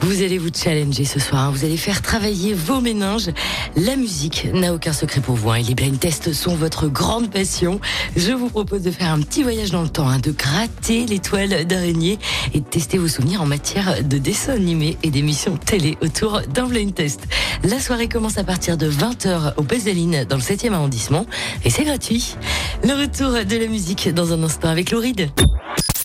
Vous allez vous challenger ce soir, hein. vous allez faire travailler vos méninges. La musique n'a aucun secret pour vous, hein. et les blind tests sont votre grande passion. Je vous propose de faire un petit voyage dans le temps, hein, de gratter l'étoile d'araignée et de tester vos souvenirs en matière de dessins animés et d'émissions télé autour d'un blind test. La soirée commence à partir de 20h au Pesaline dans le 7e arrondissement et c'est gratuit. Le retour de la musique dans un instant avec Lauride.